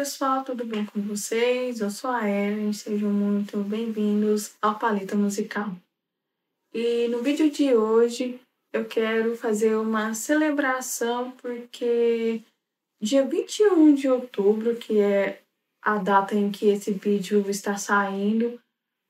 pessoal, tudo bem com vocês? Eu sou a Ellen, sejam muito bem-vindos ao Paleta Musical. E no vídeo de hoje eu quero fazer uma celebração porque dia 21 de outubro, que é a data em que esse vídeo está saindo,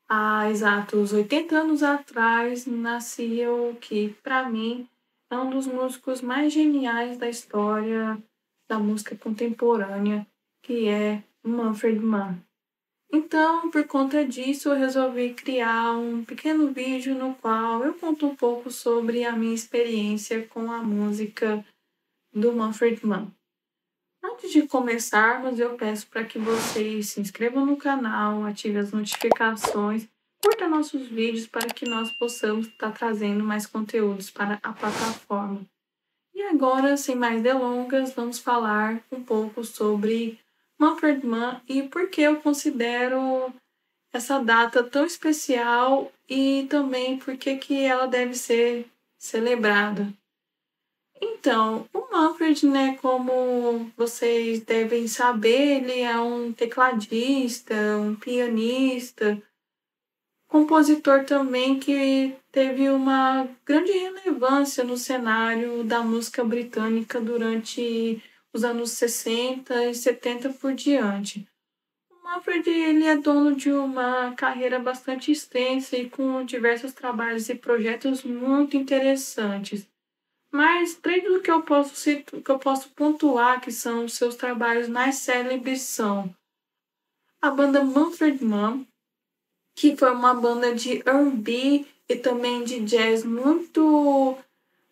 há exatos 80 anos atrás, nasceu que, para mim, é um dos músicos mais geniais da história da música contemporânea, que é Manfred Mann. Então, por conta disso, eu resolvi criar um pequeno vídeo no qual eu conto um pouco sobre a minha experiência com a música do Manfred Mann. Antes de começarmos, eu peço para que vocês se inscrevam no canal, ativem as notificações, curta nossos vídeos para que nós possamos estar trazendo mais conteúdos para a plataforma. E agora, sem mais delongas, vamos falar um pouco sobre Mann e por que eu considero essa data tão especial e também por que, que ela deve ser celebrada. Então, o Manfred, né, como vocês devem saber, ele é um tecladista, um pianista, compositor também que teve uma grande relevância no cenário da música britânica durante os anos 60 e 70 por diante. O Manfred ele é dono de uma carreira bastante extensa e com diversos trabalhos e projetos muito interessantes. Mas três do que eu posso que eu posso pontuar que são seus trabalhos mais célebres são a banda Manfred Mann, que foi uma banda de R&B e também de jazz muito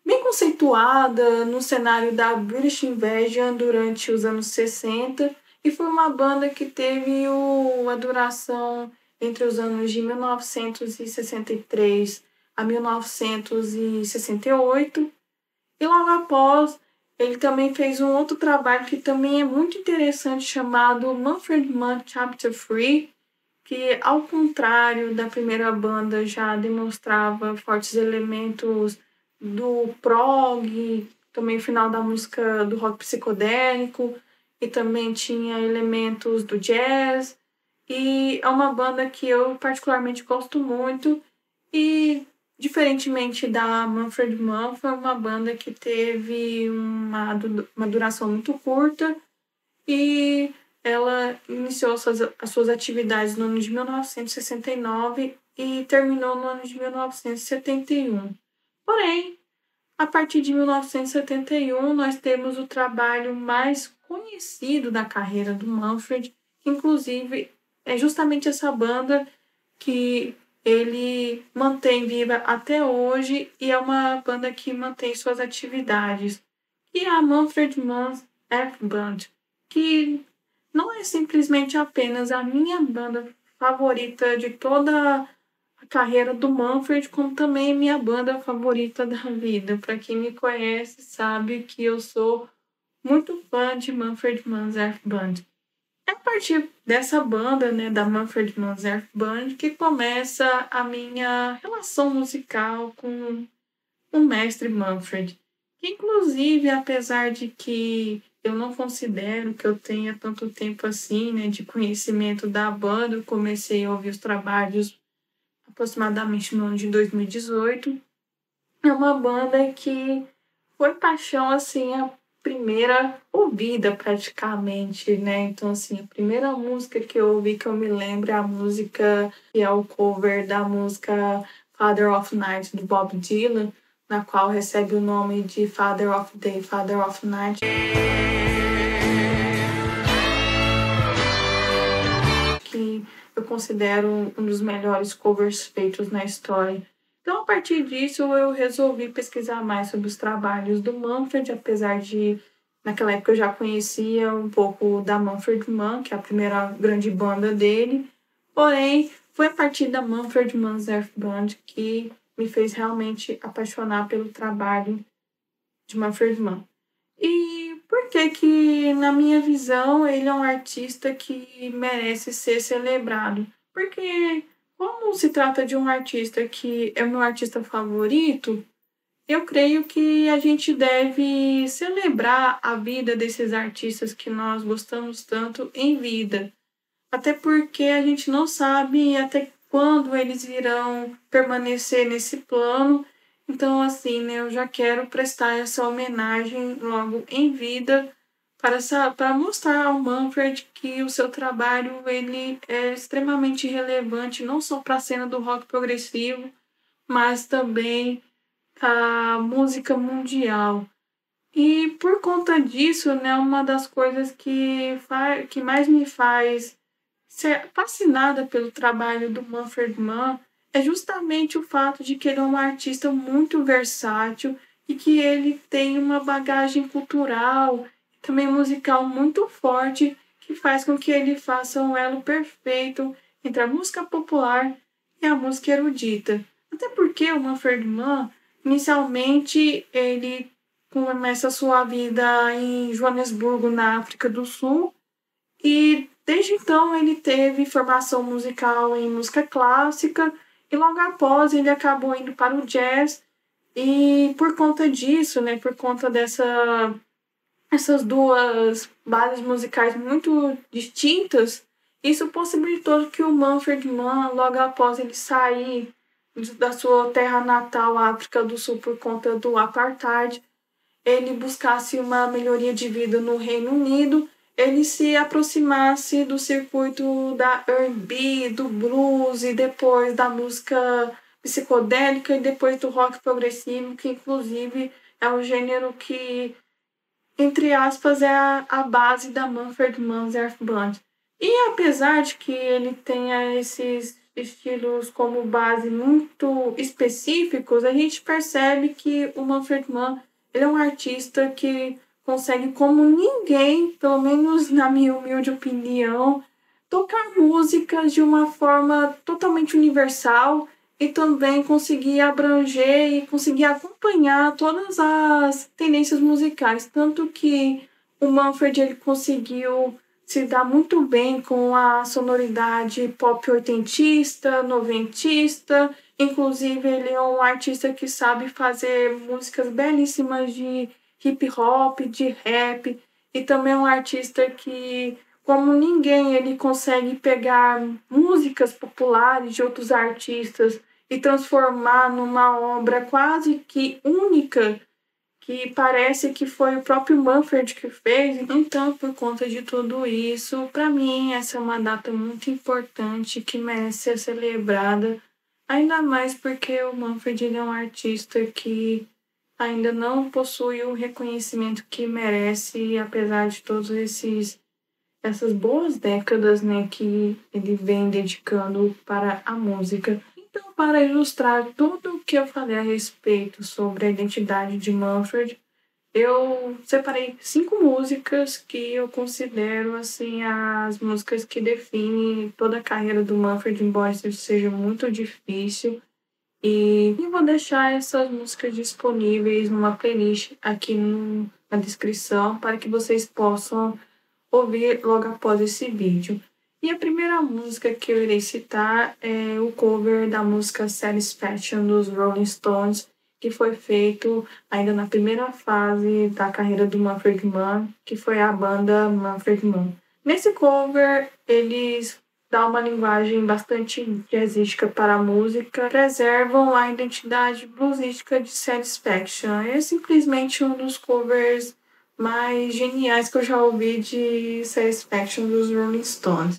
bem conceituada no cenário da British Invasion durante os anos 60 e foi uma banda que teve o, a duração entre os anos de 1963 a 1968 e logo após ele também fez um outro trabalho que também é muito interessante chamado Manfred Mann Chapter 3 que, ao contrário da primeira banda, já demonstrava fortes elementos do prog, também o final da música do rock psicodélico, e também tinha elementos do jazz. E é uma banda que eu particularmente gosto muito. E, diferentemente da Manfred Mann, foi uma banda que teve uma, uma duração muito curta e ela iniciou suas, as suas atividades no ano de 1969 e terminou no ano de 1971. Porém, a partir de 1971, nós temos o trabalho mais conhecido da carreira do Manfred, que inclusive é justamente essa banda que ele mantém viva até hoje e é uma banda que mantém suas atividades, é a Manfred Mann's F Band, que não é simplesmente apenas a minha banda favorita de toda a carreira do Manfred, como também minha banda favorita da vida. Para quem me conhece, sabe que eu sou muito fã de Manfred Mann's Earth Band. É a partir dessa banda, né, da Manfred Mann's Earth Band, que começa a minha relação musical com o mestre Manfred. Que, inclusive, apesar de que eu não considero que eu tenha tanto tempo assim, né, de conhecimento da banda. Eu comecei a ouvir os trabalhos aproximadamente no ano de 2018. É uma banda que foi paixão, assim, a primeira ouvida praticamente, né? Então, assim, a primeira música que eu ouvi que eu me lembro é a música que é o cover da música Father of Night do Bob Dylan na qual recebe o nome de Father of Day, Father of Night. Considero um dos melhores covers feitos na história. Então, a partir disso, eu resolvi pesquisar mais sobre os trabalhos do Manfred, apesar de naquela época eu já conhecia um pouco da Manfred Mann, que é a primeira grande banda dele. Porém, foi a partir da Manfred Mann's Earth Band que me fez realmente apaixonar pelo trabalho de Manfred Mann. E por que que, na minha visão, ele é um artista que merece ser celebrado? Porque como se trata de um artista que é o meu artista favorito, Eu creio que a gente deve celebrar a vida desses artistas que nós gostamos tanto em vida. Até porque a gente não sabe até quando eles irão permanecer nesse plano. Então, assim, né, eu já quero prestar essa homenagem logo em vida para, para mostrar ao Manfred que o seu trabalho ele é extremamente relevante, não só para a cena do rock progressivo, mas também a música mundial. E por conta disso, né, uma das coisas que, que mais me faz ser fascinada pelo trabalho do Manfred Mann é justamente o fato de que ele é um artista muito versátil e que ele tem uma bagagem cultural também musical muito forte que faz com que ele faça um elo perfeito entre a música popular e a música erudita. Até porque o Manfred Mann Inicialmente, ele começa sua vida em Joanesburgo, na África do Sul, e desde então ele teve formação musical em música clássica, e logo após ele acabou indo para o jazz, e por conta disso, né, por conta dessa essas duas bases musicais muito distintas, isso possibilitou que o Manfred Mann, logo após ele sair da sua terra natal, África do Sul, por conta do apartheid, ele buscasse uma melhoria de vida no Reino Unido, ele se aproximasse do circuito da R&B, do blues e depois da música psicodélica e depois do rock progressivo, que inclusive é o gênero que, entre aspas, é a, a base da Manfred Mann's Earth Band. E apesar de que ele tenha esses estilos como base muito específicos, a gente percebe que o Manfred Mann ele é um artista que consegue, como ninguém, pelo menos na minha humilde opinião, tocar músicas de uma forma totalmente universal e também conseguir abranger e conseguir acompanhar todas as tendências musicais. Tanto que o Manfred ele conseguiu se dá muito bem com a sonoridade pop oitentista, noventista. Inclusive, ele é um artista que sabe fazer músicas belíssimas de hip hop, de rap, e também é um artista que, como ninguém, ele consegue pegar músicas populares de outros artistas e transformar numa obra quase que única que parece que foi o próprio Manfred que fez. Então, por conta de tudo isso, para mim essa é uma data muito importante que merece ser celebrada, ainda mais porque o Manfred é um artista que ainda não possui o reconhecimento que merece, apesar de todos esses essas boas décadas, né, que ele vem dedicando para a música. Então, para ilustrar tudo o que eu falei a respeito sobre a identidade de Manfred, eu separei cinco músicas que eu considero assim as músicas que definem toda a carreira do Manfred, embora isso seja muito difícil. E vou deixar essas músicas disponíveis numa playlist aqui na descrição para que vocês possam ouvir logo após esse vídeo. E a primeira música que eu irei citar é o cover da música Satisfaction dos Rolling Stones, que foi feito ainda na primeira fase da carreira do Manfred Mann, que foi a banda Manfred Mann. Nesse cover, eles dão uma linguagem bastante jazzística para a música, preservam a identidade bluesística de Satisfaction. É simplesmente um dos covers mais geniais que eu já ouvi de Satisfaction dos Rolling Stones.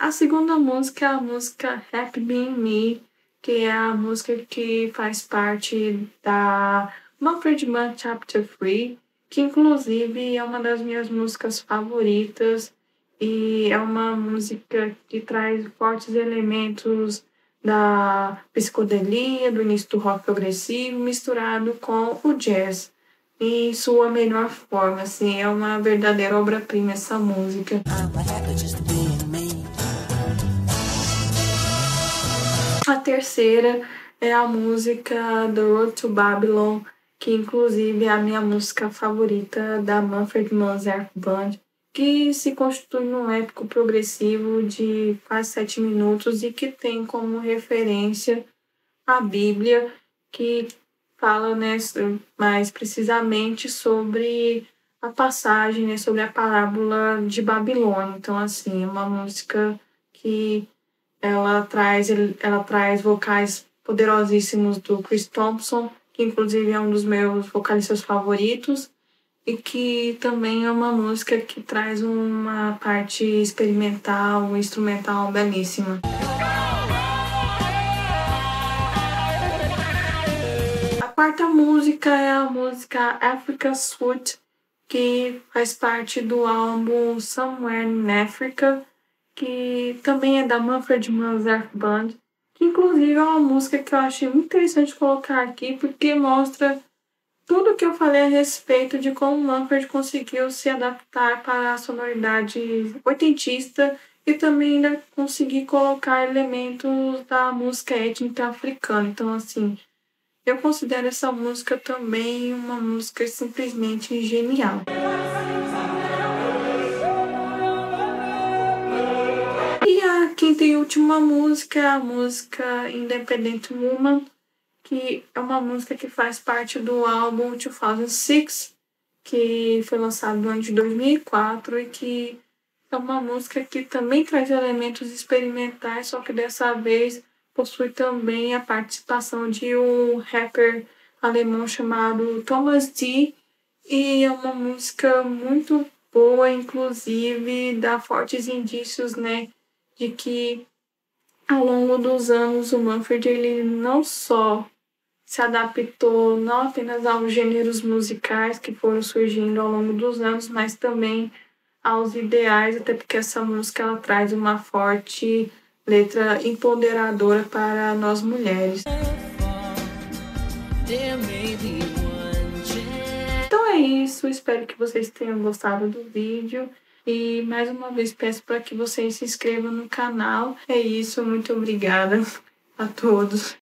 A segunda música é a música Happy Being Me, que é a música que faz parte da Manfred Mann Chapter 3, que inclusive é uma das minhas músicas favoritas e é uma música que traz fortes elementos da psicodelia, do início do rock progressivo, misturado com o jazz em sua melhor forma, assim, é uma verdadeira obra-prima essa música. A terceira é a música The Road to Babylon, que inclusive é a minha música favorita da Manfred Mann's Band, que se constitui num épico progressivo de quase sete minutos e que tem como referência a Bíblia, que fala né, mais precisamente sobre a passagem, né, sobre a parábola de Babilônia. Então, assim, é uma música que ela traz, ela traz vocais poderosíssimos do Chris Thompson, que inclusive é um dos meus vocalistas favoritos, e que também é uma música que traz uma parte experimental, instrumental belíssima. A quarta música é a música Africa Suite, que faz parte do álbum Somewhere in Africa, que também é da Manfred Mann Band, inclusive é uma música que eu achei muito interessante colocar aqui, porque mostra tudo que eu falei a respeito de como Manfred conseguiu se adaptar para a sonoridade oitentista e também ainda conseguir colocar elementos da música étnica africana. Então, assim, eu considero essa música também uma música simplesmente genial. E a quinta e última música a música Independent Woman, que é uma música que faz parte do álbum 2006, que foi lançado no ano de 2004 e que é uma música que também traz elementos experimentais, só que dessa vez possui também a participação de um rapper alemão chamado Thomas D. E é uma música muito boa, inclusive dá fortes indícios, né, de que ao longo dos anos o Manfred ele não só se adaptou não apenas aos gêneros musicais que foram surgindo ao longo dos anos, mas também aos ideais, até porque essa música ela traz uma forte letra empoderadora para nós mulheres. Então é isso, espero que vocês tenham gostado do vídeo. E mais uma vez peço para que vocês se inscrevam no canal. É isso, muito obrigada a todos.